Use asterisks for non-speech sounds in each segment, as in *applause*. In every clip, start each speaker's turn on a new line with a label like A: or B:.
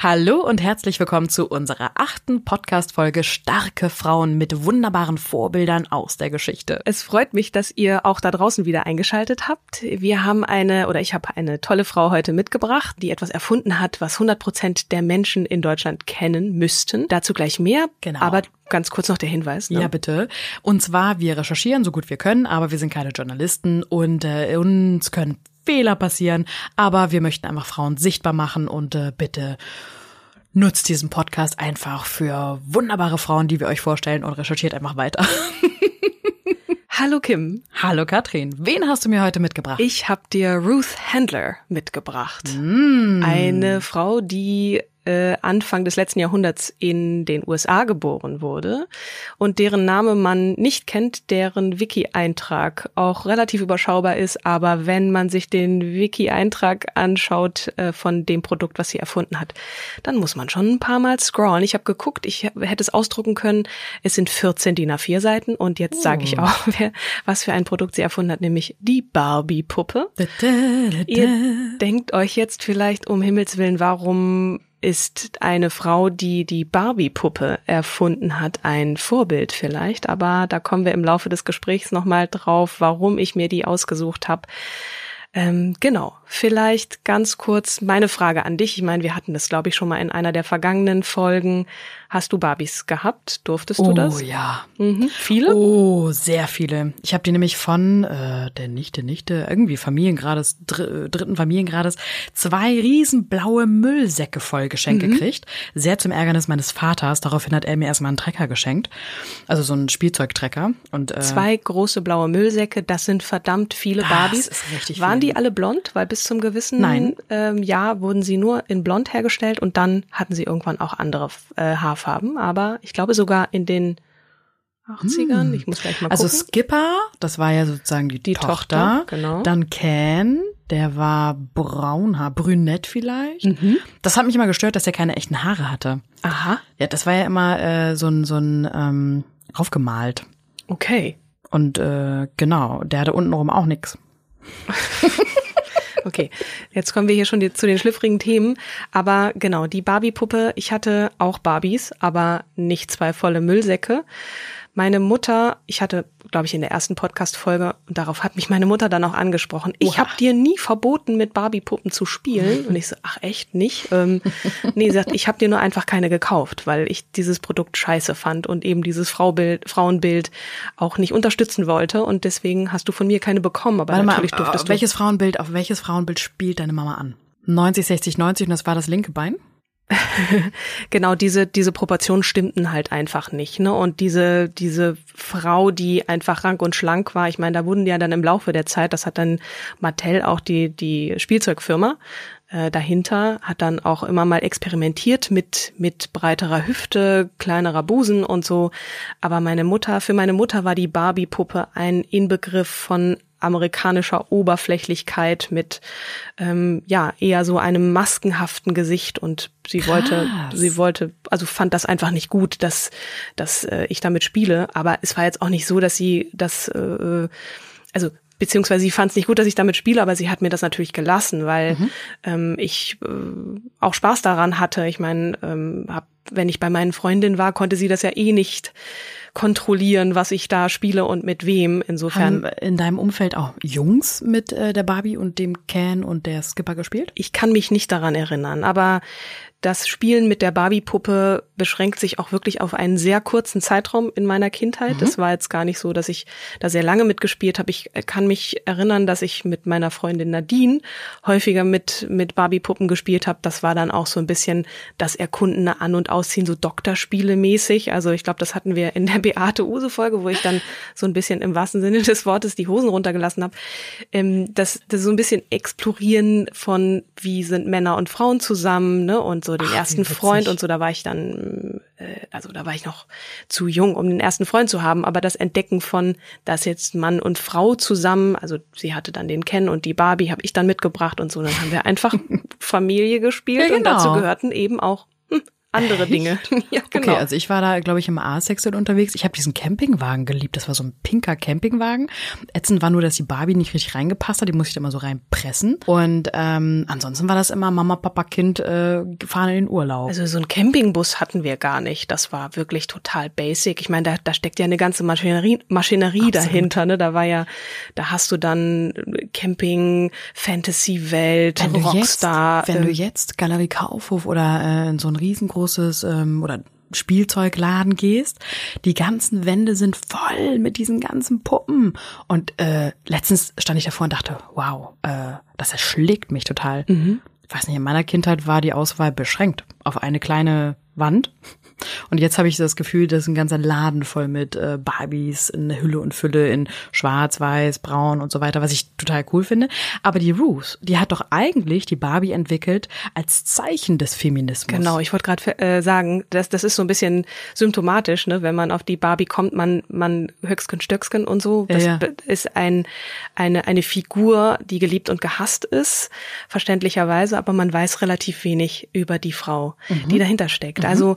A: Hallo und herzlich willkommen zu unserer achten Podcast-Folge Starke Frauen mit wunderbaren Vorbildern aus der Geschichte.
B: Es freut mich, dass ihr auch da draußen wieder eingeschaltet habt. Wir haben eine, oder ich habe eine tolle Frau heute mitgebracht, die etwas erfunden hat, was 100 Prozent der Menschen in Deutschland kennen müssten. Dazu gleich mehr.
A: Genau.
B: Aber ganz kurz noch der Hinweis. Ne?
A: Ja, bitte. Und zwar, wir recherchieren so gut wir können, aber wir sind keine Journalisten und äh, uns können Fehler passieren, aber wir möchten einfach Frauen sichtbar machen und äh, bitte nutzt diesen Podcast einfach für wunderbare Frauen, die wir euch vorstellen und recherchiert einfach weiter. *laughs*
B: Hallo Kim.
A: Hallo Katrin, wen hast du mir heute mitgebracht?
B: Ich habe dir Ruth Handler mitgebracht. Mm. Eine Frau, die äh, Anfang des letzten Jahrhunderts in den USA geboren wurde und deren Name man nicht kennt, deren Wiki-Eintrag auch relativ überschaubar ist, aber wenn man sich den Wiki-Eintrag anschaut äh, von dem Produkt, was sie erfunden hat, dann muss man schon ein paar Mal scrollen. Ich habe geguckt, ich hätte es ausdrucken können. Es sind 14 DIN A4 Seiten und jetzt sage ich oh. auch, *laughs* wer, was für ein Produkt sie erfunden hat, nämlich die Barbie-Puppe. Ihr denkt euch jetzt vielleicht um Himmels Willen, warum ist eine Frau, die die Barbie-Puppe erfunden hat, ein Vorbild vielleicht. Aber da kommen wir im Laufe des Gesprächs nochmal drauf, warum ich mir die ausgesucht habe. Ähm, genau, vielleicht ganz kurz meine Frage an dich. Ich meine, wir hatten das, glaube ich, schon mal in einer der vergangenen Folgen. Hast du Barbies gehabt? Durftest du
A: oh,
B: das?
A: Oh ja.
B: Mhm. Viele?
A: Oh, sehr viele. Ich habe die nämlich von äh, der Nichte, Nichte, irgendwie Familiengrades, dr dritten Familiengrades, zwei riesen blaue Müllsäcke voll geschenkt mhm. gekriegt. Sehr zum Ärgernis meines Vaters. Daraufhin hat er mir erstmal einen Trecker geschenkt. Also so einen Spielzeugtrecker. Und, äh,
B: zwei große blaue Müllsäcke, das sind verdammt viele
A: das
B: Barbies.
A: Ist richtig
B: Waren
A: viel.
B: die alle blond? Weil bis zum gewissen
A: Nein.
B: Ähm, Jahr wurden sie nur in blond hergestellt und dann hatten sie irgendwann auch andere äh, Haarfarben. Aber ich glaube sogar in den 80ern. Ich muss gleich mal gucken.
A: Also Skipper, das war ja sozusagen die,
B: Die
A: Tochter.
B: Tochter, genau.
A: Dann Ken, der war braunhaar, brünett vielleicht. Das hat mich immer gestört, dass er keine echten Haare hatte.
B: Aha,
A: Ja, das war ja immer äh, so ein so ein ähm, aufgemalt.
B: okay.
A: Und äh, genau, der hatte untenrum auch nix. *laughs*
B: Okay, jetzt kommen wir hier schon zu den schlüpfrigen Themen. Aber genau, die Barbie-Puppe, ich hatte auch Barbies, aber nicht zwei volle Müllsäcke. Meine Mutter, ich hatte, glaube ich, in der ersten Podcast-Folge, und darauf hat mich meine Mutter dann auch angesprochen, ich habe dir nie verboten, mit Barbie-Puppen zu spielen. Und ich so, ach echt nicht? Ähm, *laughs* nee, sie sagt, ich habe dir nur einfach keine gekauft, weil ich dieses Produkt scheiße fand und eben dieses Fraubild, Frauenbild auch nicht unterstützen wollte. Und deswegen hast du von mir keine bekommen. Aber
A: Warte mal,
B: natürlich
A: auf
B: durftest du.
A: welches Frauenbild, auf welches Frauenbild spielt deine Mama an? 90, 60, 90 und das war das linke Bein? *laughs*
B: genau diese diese Proportionen stimmten halt einfach nicht ne? Und diese diese Frau die einfach rank und schlank war ich meine da wurden ja dann im Laufe der Zeit das hat dann Mattel auch die die Spielzeugfirma äh, dahinter hat dann auch immer mal experimentiert mit mit breiterer Hüfte kleinerer Busen und so. Aber meine Mutter für meine Mutter war die Barbie Puppe ein Inbegriff von amerikanischer Oberflächlichkeit mit ähm, ja eher so einem maskenhaften Gesicht und sie wollte
A: Krass.
B: sie wollte also fand das einfach nicht gut dass dass äh, ich damit spiele aber es war jetzt auch nicht so dass sie das äh, also beziehungsweise sie fand es nicht gut, dass ich damit spiele, aber sie hat mir das natürlich gelassen, weil ähm, ich äh, auch Spaß daran hatte. Ich meine, ähm, habe wenn ich bei meinen Freundinnen war, konnte sie das ja eh nicht kontrollieren, was ich da spiele und mit wem. Insofern.
A: Haben in deinem Umfeld auch Jungs mit äh, der Barbie und dem Ken und der Skipper gespielt?
B: Ich kann mich nicht daran erinnern, aber das Spielen mit der Barbie-Puppe beschränkt sich auch wirklich auf einen sehr kurzen Zeitraum in meiner Kindheit. Mhm. Das war jetzt gar nicht so, dass ich da sehr lange mitgespielt habe. Ich kann mich erinnern, dass ich mit meiner Freundin Nadine häufiger mit, mit Barbie-Puppen gespielt habe. Das war dann auch so ein bisschen das Erkundene An- und Ausziehen, so Doktorspiele mäßig. Also ich glaube, das hatten wir in der Beate Use-Folge, wo ich dann so ein bisschen im wahrsten Sinne des Wortes die Hosen runtergelassen habe. Ähm, das, das so ein bisschen Explorieren von, wie sind Männer und Frauen zusammen, ne? Und so den Ach, ersten Freund und so, da war ich dann, äh, also da war ich noch zu jung, um den ersten Freund zu haben, aber das Entdecken von, dass jetzt Mann und Frau zusammen, also sie hatte dann den Ken und die Barbie habe ich dann mitgebracht und so, dann haben wir einfach *laughs* Familie gespielt ja, genau. und dazu gehörten eben auch andere? Dinge. *laughs*
A: ja, genau. Okay, also ich war da, glaube ich, im A-Sexual unterwegs. Ich habe diesen Campingwagen geliebt. Das war so ein pinker Campingwagen. Ätzend war nur, dass die Barbie nicht richtig reingepasst hat. Die musste ich immer so reinpressen. Und ähm, ansonsten war das immer Mama, Papa, Kind äh, fahren in den Urlaub.
B: Also so ein Campingbus hatten wir gar nicht. Das war wirklich total basic. Ich meine, da, da steckt ja eine ganze Maschinerie, Maschinerie dahinter. Ne? Da war ja, da hast du dann Camping, Fantasy-Welt, Rockstar.
A: Jetzt, wenn äh, du jetzt Galerie Kaufhof oder äh, so ein riesengroßes großes ähm, oder Spielzeugladen gehst, die ganzen Wände sind voll mit diesen ganzen Puppen. Und äh, letztens stand ich davor und dachte, wow, äh, das erschlägt mich total. Mhm. Ich weiß nicht, in meiner Kindheit war die Auswahl beschränkt auf eine kleine Wand und jetzt habe ich das Gefühl, dass ein ganzer Laden voll mit äh, Barbies in Hülle und Fülle in Schwarz, Weiß, Braun und so weiter, was ich total cool finde. Aber die Ruth, die hat doch eigentlich die Barbie entwickelt als Zeichen des Feminismus.
B: Genau, ich wollte gerade äh, sagen, das, das ist so ein bisschen symptomatisch, ne, wenn man auf die Barbie kommt, man, man Höchsken, Stöcksken und so. Das ja, ja. ist ein, eine, eine Figur, die geliebt und gehasst ist, verständlicherweise, aber man weiß relativ wenig über die Frau, mhm. die dahinter steckt. Mhm. Also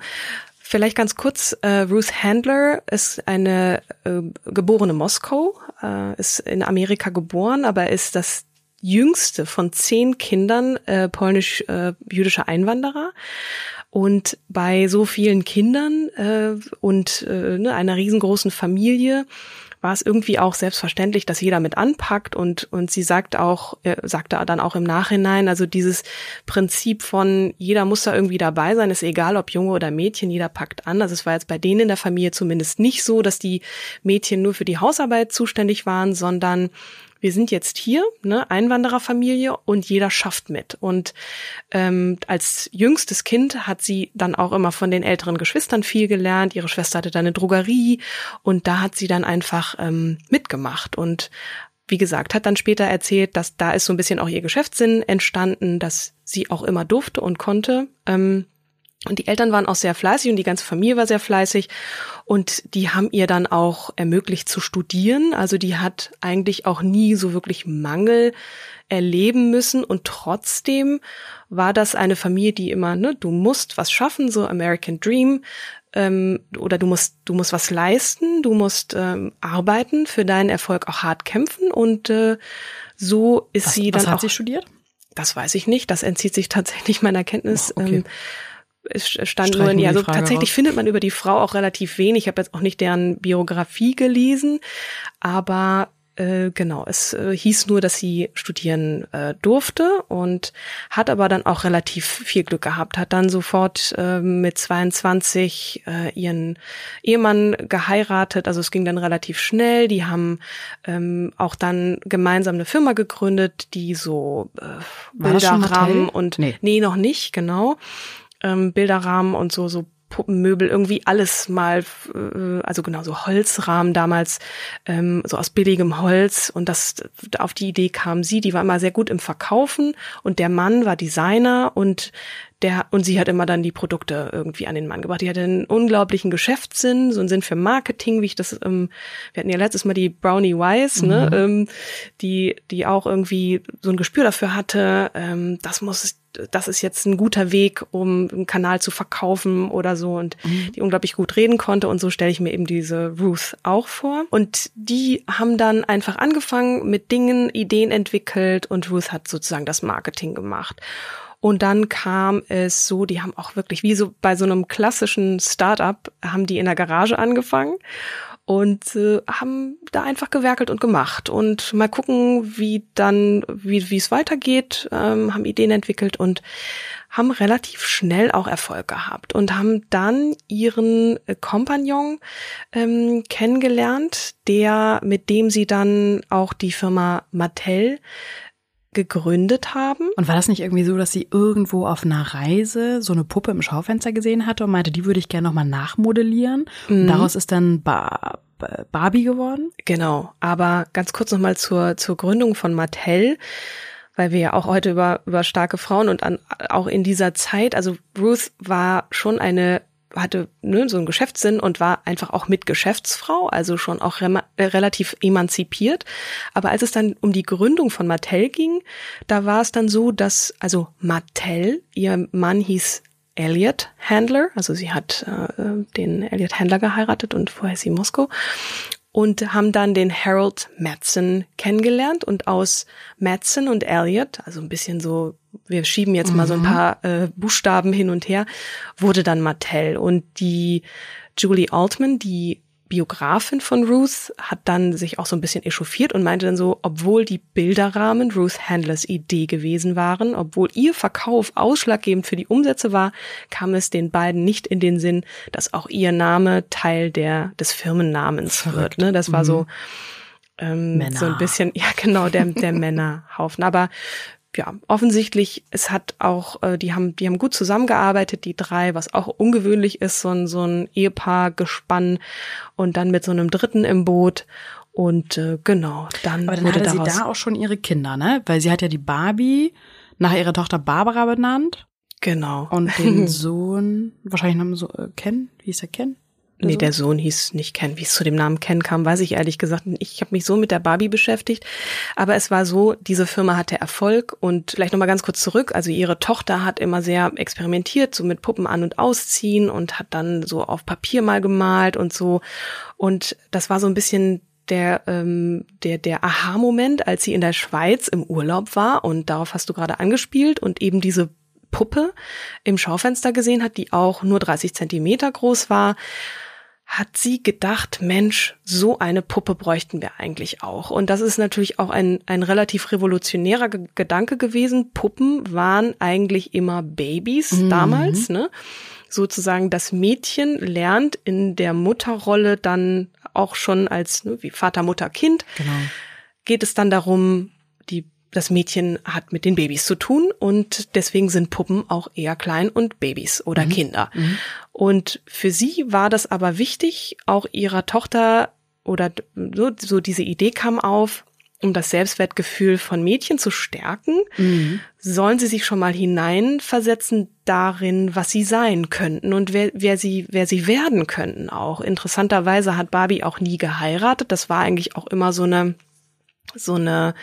B: Vielleicht ganz kurz, äh, Ruth Handler ist eine äh, geborene Moskau, äh, ist in Amerika geboren, aber ist das jüngste von zehn Kindern äh, polnisch-jüdischer äh, Einwanderer. Und bei so vielen Kindern äh, und äh, ne, einer riesengroßen Familie war es irgendwie auch selbstverständlich, dass jeder mit anpackt und und sie sagt auch äh, sagte dann auch im Nachhinein, also dieses Prinzip von jeder muss da irgendwie dabei sein, ist egal ob Junge oder Mädchen, jeder packt an. Also es war jetzt bei denen in der Familie zumindest nicht so, dass die Mädchen nur für die Hausarbeit zuständig waren, sondern wir sind jetzt hier, ne, Einwandererfamilie und jeder schafft mit. Und ähm, als jüngstes Kind hat sie dann auch immer von den älteren Geschwistern viel gelernt. Ihre Schwester hatte dann eine Drogerie und da hat sie dann einfach ähm, mitgemacht und wie gesagt, hat dann später erzählt, dass da ist so ein bisschen auch ihr Geschäftssinn entstanden, dass sie auch immer durfte und konnte. Ähm, und die Eltern waren auch sehr fleißig und die ganze Familie war sehr fleißig. Und die haben ihr dann auch ermöglicht zu studieren. Also die hat eigentlich auch nie so wirklich Mangel erleben müssen. Und trotzdem war das eine Familie, die immer, ne, du musst was schaffen, so American Dream. Ähm, oder du musst, du musst was leisten, du musst ähm, arbeiten, für deinen Erfolg auch hart kämpfen. Und äh, so ist
A: was,
B: sie dann
A: was hat
B: auch.
A: sie studiert?
B: Das weiß ich nicht. Das entzieht sich tatsächlich meiner Kenntnis. Oh, okay. ähm, es stand nur in ihr. Also tatsächlich raus. findet man über die Frau auch relativ wenig. Ich habe jetzt auch nicht deren Biografie gelesen, aber äh, genau, es äh, hieß nur, dass sie studieren äh, durfte und hat aber dann auch relativ viel Glück gehabt, hat dann sofort äh, mit 22 äh, ihren Ehemann geheiratet, also es ging dann relativ schnell, die haben ähm, auch dann gemeinsam eine Firma gegründet, die so äh, Bilderrahmen und nee. nee, noch nicht, genau ähm, Bilderrahmen und so, so Puppenmöbel, irgendwie alles mal, äh, also genau so Holzrahmen damals, ähm, so aus billigem Holz. Und das auf die Idee kam sie, die war immer sehr gut im Verkaufen und der Mann war Designer und der und sie hat immer dann die Produkte irgendwie an den Mann gebracht. Die hatte einen unglaublichen Geschäftssinn, so einen Sinn für Marketing, wie ich das, ähm, wir hatten ja letztes Mal die Brownie Wise, ne, mhm. ne, ähm, die die auch irgendwie so ein Gespür dafür hatte. Ähm, das muss das ist jetzt ein guter Weg, um einen Kanal zu verkaufen oder so und mhm. die unglaublich gut reden konnte. Und so stelle ich mir eben diese Ruth auch vor. Und die haben dann einfach angefangen mit Dingen, Ideen entwickelt und Ruth hat sozusagen das Marketing gemacht. Und dann kam es so, die haben auch wirklich, wie so bei so einem klassischen Startup, haben die in der Garage angefangen und äh, haben da einfach gewerkelt und gemacht. Und mal gucken, wie dann, wie wie es weitergeht, ähm, haben Ideen entwickelt und haben relativ schnell auch Erfolg gehabt und haben dann ihren äh, Kompagnon ähm, kennengelernt, der mit dem sie dann auch die Firma Mattel gegründet haben.
A: Und war das nicht irgendwie so, dass sie irgendwo auf einer Reise so eine Puppe im Schaufenster gesehen hatte und meinte, die würde ich gerne nochmal nachmodellieren? Mhm. Und daraus ist dann ba Barbie geworden?
B: Genau. Aber ganz kurz nochmal zur, zur Gründung von Mattel weil wir ja auch heute über, über starke Frauen und an, auch in dieser Zeit, also Ruth war schon eine hatte ne, so einen Geschäftssinn und war einfach auch mit Geschäftsfrau, also schon auch re äh, relativ emanzipiert. Aber als es dann um die Gründung von Mattel ging, da war es dann so, dass also Mattel, ihr Mann hieß Elliot Handler, also sie hat äh, den Elliot Handler geheiratet und vorher sie Moskau und haben dann den Harold Madsen kennengelernt und aus Madsen und Elliot, also ein bisschen so, wir schieben jetzt mhm. mal so ein mhm. paar äh, Buchstaben hin und her, wurde dann Mattel und die Julie Altman, die Biografin von Ruth hat dann sich auch so ein bisschen echauffiert und meinte dann so, obwohl die Bilderrahmen Ruth Handlers Idee gewesen waren, obwohl ihr Verkauf ausschlaggebend für die Umsätze war, kam es den beiden nicht in den Sinn, dass auch ihr Name Teil der des Firmennamens Verrückt. wird. Ne? Das war mhm. so ähm, so ein bisschen, ja genau, der, der *laughs* Männerhaufen. Aber ja, offensichtlich, es hat auch, äh, die haben, die haben gut zusammengearbeitet, die drei, was auch ungewöhnlich ist, so ein, so ein Ehepaar gespann und dann mit so einem Dritten im Boot. Und äh, genau, dann,
A: Aber dann wurde hatte daraus, sie da auch schon ihre Kinder, ne? Weil sie hat ja die Barbie nach ihrer Tochter Barbara benannt.
B: Genau.
A: Und den *laughs* Sohn, wahrscheinlich noch so, äh, Ken, wie hieß er Ken?
B: Nee, der Sohn hieß nicht Ken. Wie es zu dem Namen Ken kam, weiß ich ehrlich gesagt. Ich habe mich so mit der Barbie beschäftigt. Aber es war so, diese Firma hatte Erfolg und vielleicht nochmal ganz kurz zurück. Also ihre Tochter hat immer sehr experimentiert, so mit Puppen an- und ausziehen und hat dann so auf Papier mal gemalt und so. Und das war so ein bisschen der, ähm, der, der Aha-Moment, als sie in der Schweiz im Urlaub war. Und darauf hast du gerade angespielt und eben diese Puppe im Schaufenster gesehen hat, die auch nur 30 Zentimeter groß war hat sie gedacht, Mensch, so eine Puppe bräuchten wir eigentlich auch. Und das ist natürlich auch ein, ein relativ revolutionärer G Gedanke gewesen. Puppen waren eigentlich immer Babys mhm. damals, ne? Sozusagen das Mädchen lernt in der Mutterrolle dann auch schon als ne, wie Vater, Mutter, Kind. Genau. Geht es dann darum, das Mädchen hat mit den Babys zu tun und deswegen sind Puppen auch eher klein und Babys oder mhm. Kinder. Mhm. Und für sie war das aber wichtig, auch ihrer Tochter oder so, so diese Idee kam auf, um das Selbstwertgefühl von Mädchen zu stärken, mhm. sollen sie sich schon mal hineinversetzen darin, was sie sein könnten und wer, wer sie, wer sie werden könnten auch. Interessanterweise hat Barbie auch nie geheiratet. Das war eigentlich auch immer so eine so eine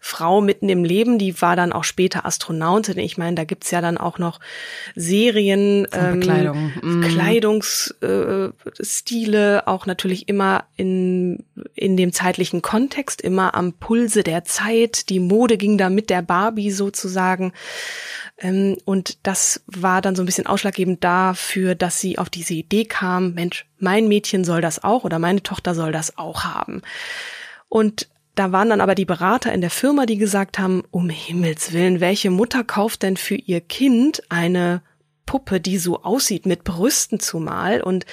B: Frau mitten im Leben, die war dann auch später Astronautin. Ich meine, da gibt's ja dann auch noch Serien,
A: ähm, Kleidung.
B: Mm. Kleidungsstile, äh, auch natürlich immer in, in dem zeitlichen Kontext, immer am Pulse der Zeit. Die Mode ging da mit der Barbie sozusagen. Ähm, und das war dann so ein bisschen ausschlaggebend dafür, dass sie auf diese Idee kam, Mensch, mein Mädchen soll das auch oder meine Tochter soll das auch haben. Und da waren dann aber die Berater in der Firma, die gesagt haben, um Himmels willen, welche Mutter kauft denn für ihr Kind eine Puppe, die so aussieht, mit Brüsten zumal und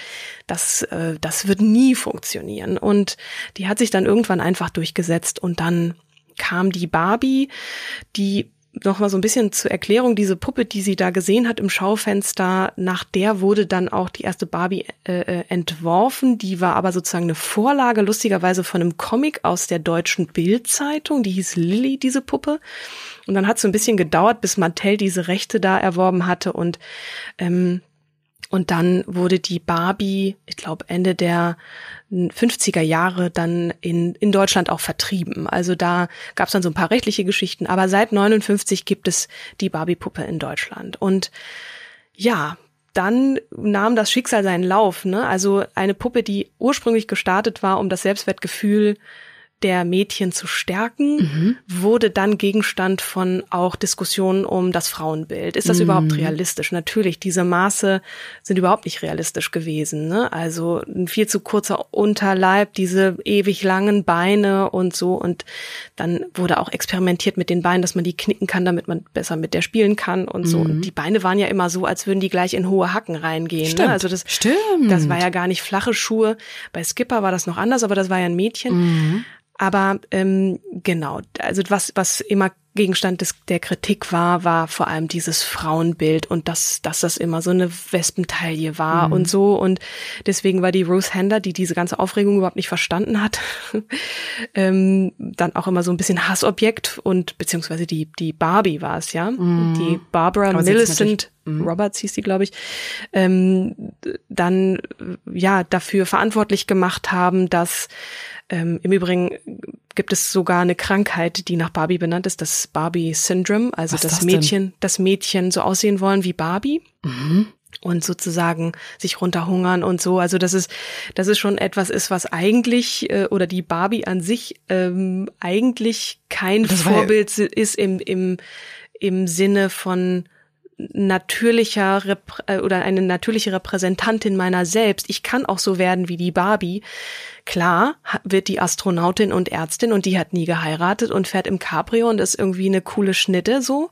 B: das, äh, das wird nie funktionieren. Und die hat sich dann irgendwann einfach durchgesetzt und dann kam die Barbie, die noch mal so ein bisschen zur Erklärung, diese Puppe, die sie da gesehen hat im Schaufenster, nach der wurde dann auch die erste Barbie äh, äh, entworfen. Die war aber sozusagen eine Vorlage, lustigerweise von einem Comic aus der deutschen Bildzeitung. Die hieß Lilly, diese Puppe. Und dann hat es so ein bisschen gedauert, bis Mattel diese Rechte da erworben hatte und ähm, und dann wurde die Barbie, ich glaube Ende der 50er Jahre dann in, in Deutschland auch vertrieben. Also da gab es dann so ein paar rechtliche Geschichten, aber seit 59 gibt es die Barbie-Puppe in Deutschland. Und ja, dann nahm das Schicksal seinen Lauf. Ne? Also eine Puppe, die ursprünglich gestartet war, um das Selbstwertgefühl der Mädchen zu stärken, mhm. wurde dann Gegenstand von auch Diskussionen um das Frauenbild. Ist das mhm. überhaupt realistisch? Natürlich, diese Maße sind überhaupt nicht realistisch gewesen. Ne? Also ein viel zu kurzer Unterleib, diese ewig langen Beine und so. Und dann wurde auch experimentiert mit den Beinen, dass man die knicken kann, damit man besser mit der spielen kann und so. Und mhm. die Beine waren ja immer so, als würden die gleich in hohe Hacken reingehen. Ne?
A: Stimmt.
B: Ne? Also das,
A: Stimmt.
B: das war ja gar nicht flache Schuhe. Bei Skipper war das noch anders, aber das war ja ein Mädchen. Aber ähm, genau, also was, was immer Gegenstand des, der Kritik war, war vor allem dieses Frauenbild und dass, dass das immer so eine Wespentaille war mhm. und so. Und deswegen war die Ruth Hander, die diese ganze Aufregung überhaupt nicht verstanden hat, *laughs* ähm, dann auch immer so ein bisschen Hassobjekt und beziehungsweise die, die Barbie war es, ja. Mhm. Die Barbara Millicent. Roberts hieß die, glaube ich, ähm, dann ja dafür verantwortlich gemacht haben, dass ähm, Im Übrigen gibt es sogar eine Krankheit, die nach Barbie benannt ist, das Barbie Syndrome, also das, das Mädchen, das Mädchen so aussehen wollen wie Barbie. Mhm. Und sozusagen sich runterhungern und so. Also das ist, das ist schon etwas ist, was eigentlich äh, oder die Barbie an sich ähm, eigentlich kein das Vorbild ja ist im im im Sinne von natürlicher Rep äh, oder eine natürliche Repräsentantin meiner selbst. Ich kann auch so werden wie die Barbie. Klar wird die Astronautin und Ärztin und die hat nie geheiratet und fährt im Cabrio und ist irgendwie eine coole Schnitte so.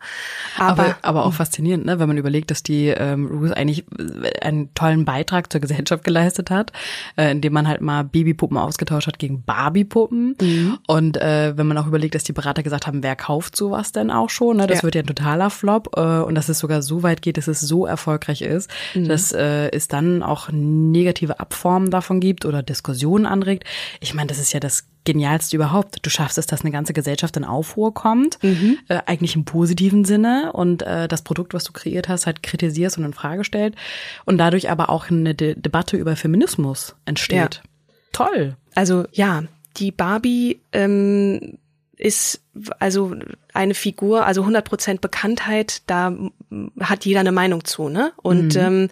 A: Aber, aber, aber auch faszinierend, ne, wenn man überlegt, dass die ähm, Ruth eigentlich äh, einen tollen Beitrag zur Gesellschaft geleistet hat, äh, indem man halt mal Babypuppen ausgetauscht hat gegen Barbiepuppen. Mhm. Und äh, wenn man auch überlegt, dass die Berater gesagt haben, wer kauft sowas denn auch schon? Ne? Das ja. wird ja ein totaler Flop äh, und dass es sogar so weit geht, dass es so erfolgreich ist, mhm. dass äh, es dann auch negative Abformen davon gibt oder Diskussionen anregt anregt. Ich meine, das ist ja das Genialste überhaupt. Du schaffst es, dass eine ganze Gesellschaft in Aufruhr kommt, mhm. äh, eigentlich im positiven Sinne und äh, das Produkt, was du kreiert hast, halt kritisierst und in Frage stellt und dadurch aber auch eine De Debatte über Feminismus entsteht. Ja. Toll.
B: Also ja, die Barbie ähm, ist also eine Figur, also 100 Prozent Bekanntheit, da hat jeder eine Meinung zu, ne? Und mhm. ähm,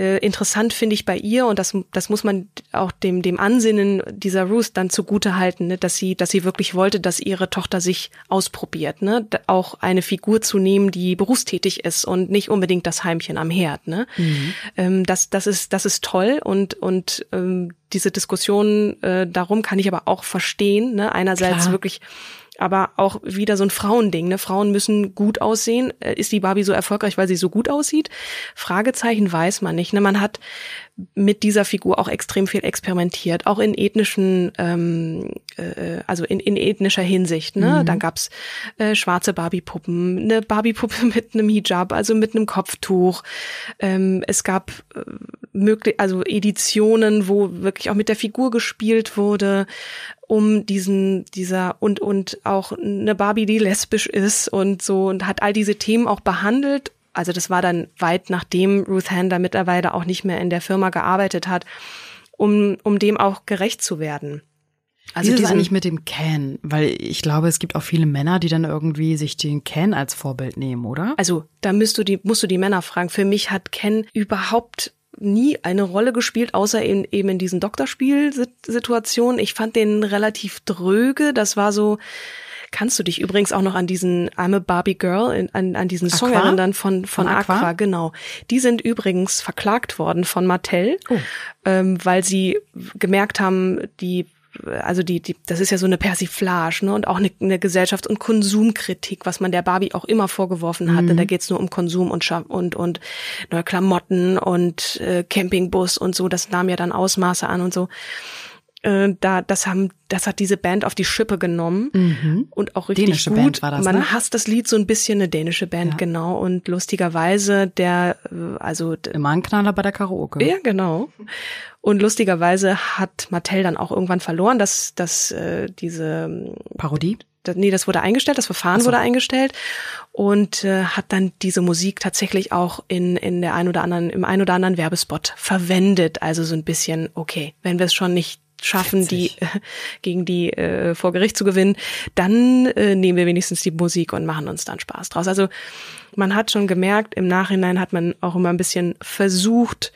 B: äh, interessant finde ich bei ihr und das das muss man auch dem dem Ansinnen dieser Ruth dann zugute halten, ne, dass sie dass sie wirklich wollte, dass ihre Tochter sich ausprobiert, ne, auch eine Figur zu nehmen, die berufstätig ist und nicht unbedingt das Heimchen am Herd, ne. Mhm. Ähm, das das ist das ist toll und und ähm, diese Diskussion äh, darum kann ich aber auch verstehen, ne, einerseits Klar. wirklich aber auch wieder so ein Frauending. Ne? Frauen müssen gut aussehen. Äh, ist die Barbie so erfolgreich, weil sie so gut aussieht? Fragezeichen weiß man nicht. Ne? Man hat mit dieser Figur auch extrem viel experimentiert, auch in ethnischen, ähm, äh, also in, in ethnischer Hinsicht. Ne? Mhm. Dann gab's äh, schwarze Barbie-Puppen, eine Barbie-Puppe *laughs* mit einem Hijab, also mit einem Kopftuch. Ähm, es gab äh, möglich, also Editionen, wo wirklich auch mit der Figur gespielt wurde um diesen, dieser und, und auch eine Barbie, die lesbisch ist und so und hat all diese Themen auch behandelt. Also das war dann weit nachdem Ruth Hander mittlerweile auch nicht mehr in der Firma gearbeitet hat, um, um dem auch gerecht zu werden.
A: Also Wie ist eigentlich mit dem Ken? Weil ich glaube, es gibt auch viele Männer, die dann irgendwie sich den Ken als Vorbild nehmen, oder?
B: Also da musst du die, musst du die Männer fragen. Für mich hat Ken überhaupt nie eine Rolle gespielt, außer in, eben in diesen Doktorspielsituationen. Ich fand den relativ dröge. Das war so, kannst du dich übrigens auch noch an diesen I'm a Barbie Girl, in, an, an diesen? Song erinnern von, von, von Aqua? Aqua? genau. Die sind übrigens verklagt worden von Mattel, oh. ähm, weil sie gemerkt haben, die also die, die, das ist ja so eine Persiflage, ne? Und auch eine, eine Gesellschafts- und Konsumkritik, was man der Barbie auch immer vorgeworfen hat. Mhm. Da geht's nur um Konsum und und und neue Klamotten und äh, Campingbus und so. Das nahm ja dann Ausmaße an und so. Äh, da, das haben, das hat diese Band auf die Schippe genommen mhm. und auch richtig
A: dänische
B: gut.
A: Band war das,
B: Man
A: ne?
B: hasst das Lied so ein bisschen, eine dänische Band, ja. genau. Und lustigerweise der, äh, also
A: immer ein Knaller bei der Karaoke.
B: Ja, genau. Und lustigerweise hat Mattel dann auch irgendwann verloren, dass, dass äh, diese ähm,
A: Parodie?
B: Das, nee, das wurde eingestellt, das Verfahren so. wurde eingestellt und äh, hat dann diese Musik tatsächlich auch in in der ein oder anderen im ein oder anderen Werbespot verwendet. Also so ein bisschen okay, wenn wir es schon nicht schaffen, Witzig. die *laughs* gegen die äh, vor Gericht zu gewinnen, dann äh, nehmen wir wenigstens die Musik und machen uns dann Spaß draus. Also man hat schon gemerkt, im Nachhinein hat man auch immer ein bisschen versucht,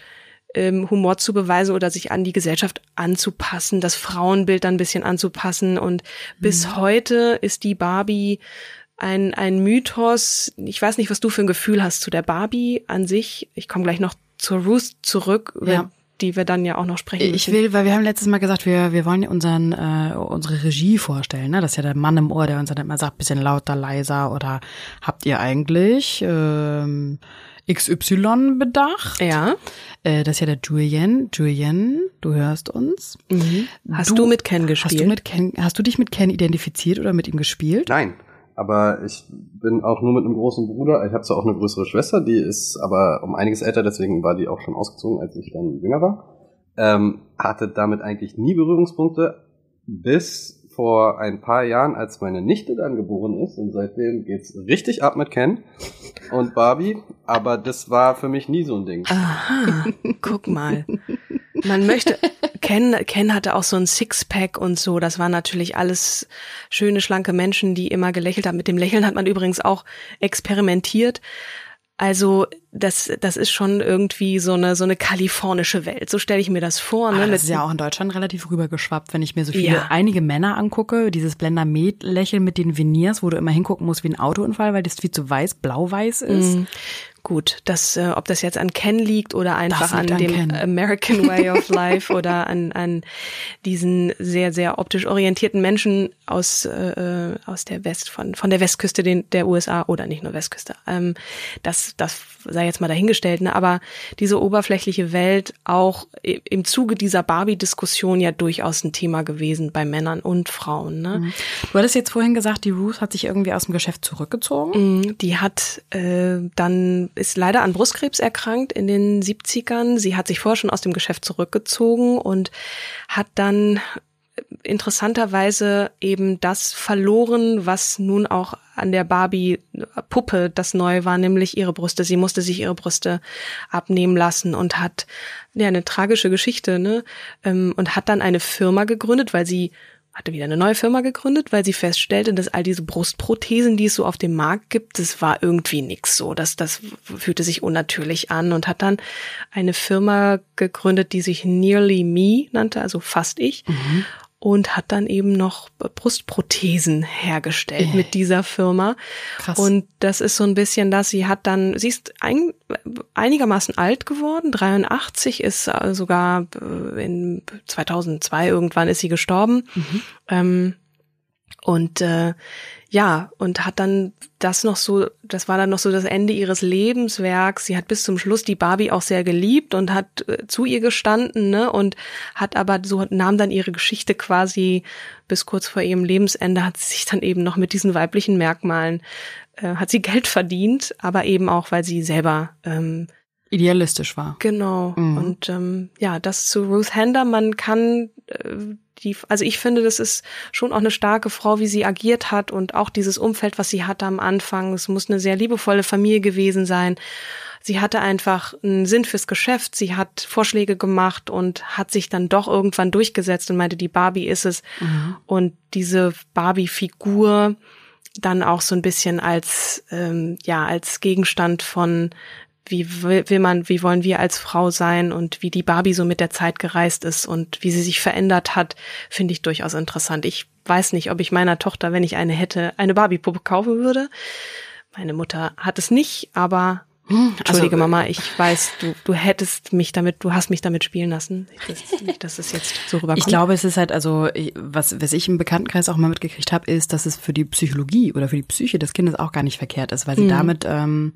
B: ähm, Humor zu beweisen oder sich an die Gesellschaft anzupassen, das Frauenbild dann ein bisschen anzupassen. Und bis mhm. heute ist die Barbie ein, ein Mythos. Ich weiß nicht, was du für ein Gefühl hast zu der Barbie an sich. Ich komme gleich noch zur Ruth zurück, ja. Die wir dann ja auch noch sprechen müssen.
A: Ich will, weil wir haben letztes Mal gesagt, wir, wir wollen unseren, äh, unsere Regie vorstellen. Ne? Das ist ja der Mann im Ohr, der uns dann immer sagt, bisschen lauter, leiser oder habt ihr eigentlich ähm, XY bedacht?
B: Ja.
A: Äh, das ist ja der Julian. Julian, du hörst uns.
B: Mhm. Hast du, du, mit Ken gespielt?
A: Hast du, mit Ken, hast du dich mit Ken identifiziert oder mit ihm gespielt?
C: Nein. Aber ich bin auch nur mit einem großen Bruder. Ich habe zwar auch eine größere Schwester, die ist aber um einiges älter, deswegen war die auch schon ausgezogen, als ich dann jünger war. Ähm, hatte damit eigentlich nie Berührungspunkte, bis vor ein paar Jahren, als meine Nichte dann geboren ist. Und seitdem geht's richtig ab mit Ken und Barbie. Aber das war für mich nie so ein Ding.
B: Aha, guck mal. Man möchte, Ken, Ken hatte auch so ein Sixpack und so. Das waren natürlich alles schöne, schlanke Menschen, die immer gelächelt haben. Mit dem Lächeln hat man übrigens auch experimentiert. Also das, das ist schon irgendwie so eine so eine kalifornische Welt. So stelle ich mir das vor.
A: Ne?
B: Ah,
A: das ist ja auch in Deutschland relativ rübergeschwappt, wenn ich mir so viele ja. einige Männer angucke. Dieses Blender Med Lächeln mit den Veneers, wo du immer hingucken musst wie ein Autounfall, weil das viel zu weiß, blau-weiß ist. Mm.
B: Gut, das, äh, ob das jetzt an Ken liegt oder einfach an dem Ken. American Way of Life oder an, an diesen sehr, sehr optisch orientierten Menschen aus, äh, aus der West, von, von der Westküste den, der USA oder nicht nur Westküste. Ähm, das, das sei jetzt mal dahingestellt, ne? aber diese oberflächliche Welt auch im Zuge dieser Barbie-Diskussion ja durchaus ein Thema gewesen bei Männern und Frauen. Ne? Mhm.
A: Du hattest jetzt vorhin gesagt, die Ruth hat sich irgendwie aus dem Geschäft zurückgezogen.
B: Mhm, die hat äh, dann ist leider an Brustkrebs erkrankt in den 70ern. Sie hat sich vorher schon aus dem Geschäft zurückgezogen und hat dann interessanterweise eben das verloren, was nun auch an der Barbie-Puppe das Neue war, nämlich ihre Brüste. Sie musste sich ihre Brüste abnehmen lassen und hat ja eine tragische Geschichte, ne? Ähm, und hat dann eine Firma gegründet, weil sie hatte wieder eine neue Firma gegründet, weil sie feststellte, dass all diese Brustprothesen, die es so auf dem Markt gibt, das war irgendwie nix so. Das, das fühlte sich unnatürlich an und hat dann eine Firma gegründet, die sich Nearly Me nannte, also fast ich. Mhm und hat dann eben noch Brustprothesen hergestellt äh. mit dieser Firma. Krass. Und das ist so ein bisschen das, sie hat dann, sie ist ein, einigermaßen alt geworden, 83 ist sogar äh, in 2002 irgendwann ist sie gestorben. Mhm. Ähm, und äh, ja, und hat dann das noch so, das war dann noch so das Ende ihres Lebenswerks. Sie hat bis zum Schluss die Barbie auch sehr geliebt und hat äh, zu ihr gestanden, ne, und hat aber so, nahm dann ihre Geschichte quasi bis kurz vor ihrem Lebensende, hat sie sich dann eben noch mit diesen weiblichen Merkmalen, äh, hat sie Geld verdient, aber eben auch, weil sie selber ähm,
A: idealistisch war.
B: Genau. Mhm. Und ähm, ja, das zu Ruth Hander, man kann äh, die, also ich finde, das ist schon auch eine starke Frau, wie sie agiert hat und auch dieses Umfeld, was sie hatte am Anfang. Es muss eine sehr liebevolle Familie gewesen sein. Sie hatte einfach einen Sinn fürs Geschäft. Sie hat Vorschläge gemacht und hat sich dann doch irgendwann durchgesetzt und meinte, die Barbie ist es. Mhm. Und diese Barbie-Figur dann auch so ein bisschen als ähm, ja als Gegenstand von wie will man, wie wollen wir als Frau sein und wie die Barbie so mit der Zeit gereist ist und wie sie sich verändert hat, finde ich durchaus interessant. Ich weiß nicht, ob ich meiner Tochter, wenn ich eine hätte, eine Barbie-Puppe kaufen würde. Meine Mutter hat es nicht, aber hm, Entschuldige also, Mama, ich weiß, du, du hättest mich damit, du hast mich damit spielen lassen. Das, nicht, dass es jetzt so rüberkommt.
A: Ich glaube, es ist halt also, was, was ich im Bekanntenkreis auch mal mitgekriegt habe, ist, dass es für die Psychologie oder für die Psyche des Kindes auch gar nicht verkehrt ist, weil sie mhm. damit ähm,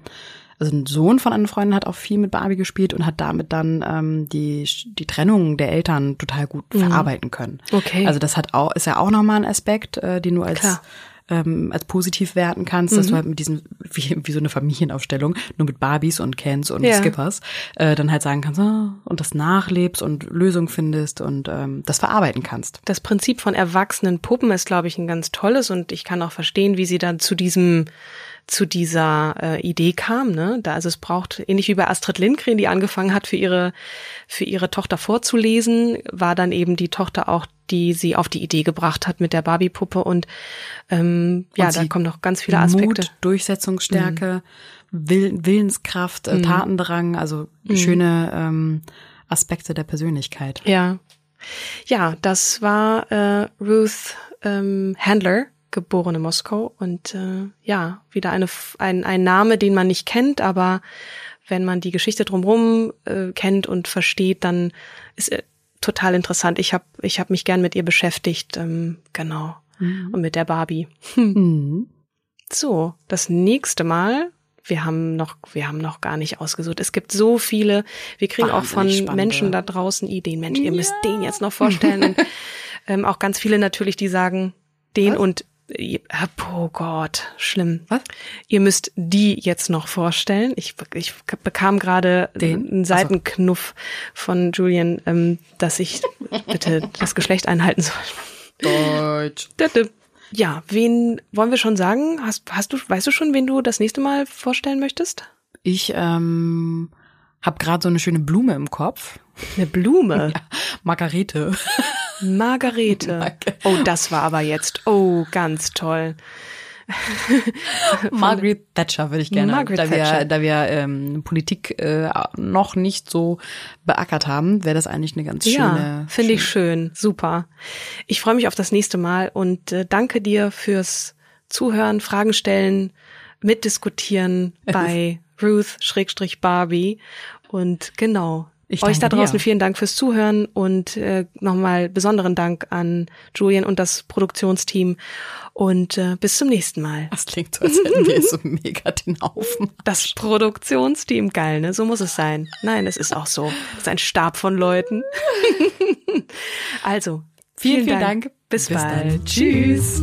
A: also ein Sohn von einer Freundin hat auch viel mit Barbie gespielt und hat damit dann ähm, die die Trennung der Eltern total gut mhm. verarbeiten können.
B: Okay.
A: Also das hat auch ist ja auch nochmal ein Aspekt, äh, den du als Klar ähm, als positiv werten kannst, mhm. dass du halt mit diesem, *laughs* wie, wie so eine Familienaufstellung, nur mit Barbies und Kens und ja. Skippers, äh, dann halt sagen kannst, oh, und das nachlebst und Lösungen findest und ähm, das verarbeiten kannst.
B: Das Prinzip von erwachsenen Puppen ist, glaube ich, ein ganz tolles und ich kann auch verstehen, wie sie dann zu diesem zu dieser äh, Idee kam. Ne? Da also es braucht ähnlich wie bei Astrid Lindgren, die angefangen hat für ihre für ihre Tochter vorzulesen, war dann eben die Tochter auch die sie auf die Idee gebracht hat mit der Barbie-Puppe und ähm, ja, und da kommen noch ganz viele Aspekte. Mut,
A: Durchsetzungsstärke, mhm. Will, Willenskraft, äh, mhm. Tatendrang, also mhm. schöne ähm, Aspekte der Persönlichkeit.
B: Ja. Ja, das war äh, Ruth ähm, Handler, geboren in Moskau. Und äh, ja, wieder eine, ein, ein Name, den man nicht kennt, aber wenn man die Geschichte drumherum äh, kennt und versteht, dann ist äh, total interessant. Ich habe ich hab mich gern mit ihr beschäftigt, ähm, genau. Mhm. Und mit der Barbie. Mhm. *laughs* So, das nächste Mal wir haben noch, wir haben noch gar nicht ausgesucht. Es gibt so viele. Wir kriegen Wahnsinnig auch von spannende. Menschen da draußen Ideen. Mensch, ihr ja. müsst den jetzt noch vorstellen. ähm, auch ganz viele natürlich, die sagen, den Was? und Oh Gott, schlimm. Was? Ihr müsst die jetzt noch vorstellen. Ich, ich bekam gerade einen Seitenknuff von Julian, ähm, dass ich bitte das Geschlecht einhalten soll.
A: Deutsch.
B: Ja, wen wollen wir schon sagen? Hast, hast du, weißt du schon, wen du das nächste Mal vorstellen möchtest?
A: Ich ähm, habe gerade so eine schöne Blume im Kopf.
B: Eine Blume? *laughs*
A: Ja, Margarete.
B: Margarete. Oh, das war aber jetzt. Oh, ganz toll. *laughs*
A: Margaret Thatcher würde ich gerne, Margaret da wir, da wir ähm, Politik äh, noch nicht so beackert haben, wäre das eigentlich eine ganz schöne. Ja,
B: finde ich schön, super. Ich freue mich auf das nächste Mal und äh, danke dir fürs Zuhören, Fragen stellen, mitdiskutieren *laughs* bei Ruth Schrägstrich Barbie und genau ich Euch da draußen dir. vielen Dank fürs Zuhören und äh, nochmal besonderen Dank an Julian und das Produktionsteam. Und äh, bis zum nächsten Mal.
A: Das klingt so, als hätten wir so mega den Haufen.
B: Das Produktionsteam, geil, ne? So muss es sein. Nein, es ist auch so. Es ist ein Stab von Leuten. *laughs* also, vielen, vielen, vielen Dank. Dank.
A: Bis, bis bald. Dann. Tschüss.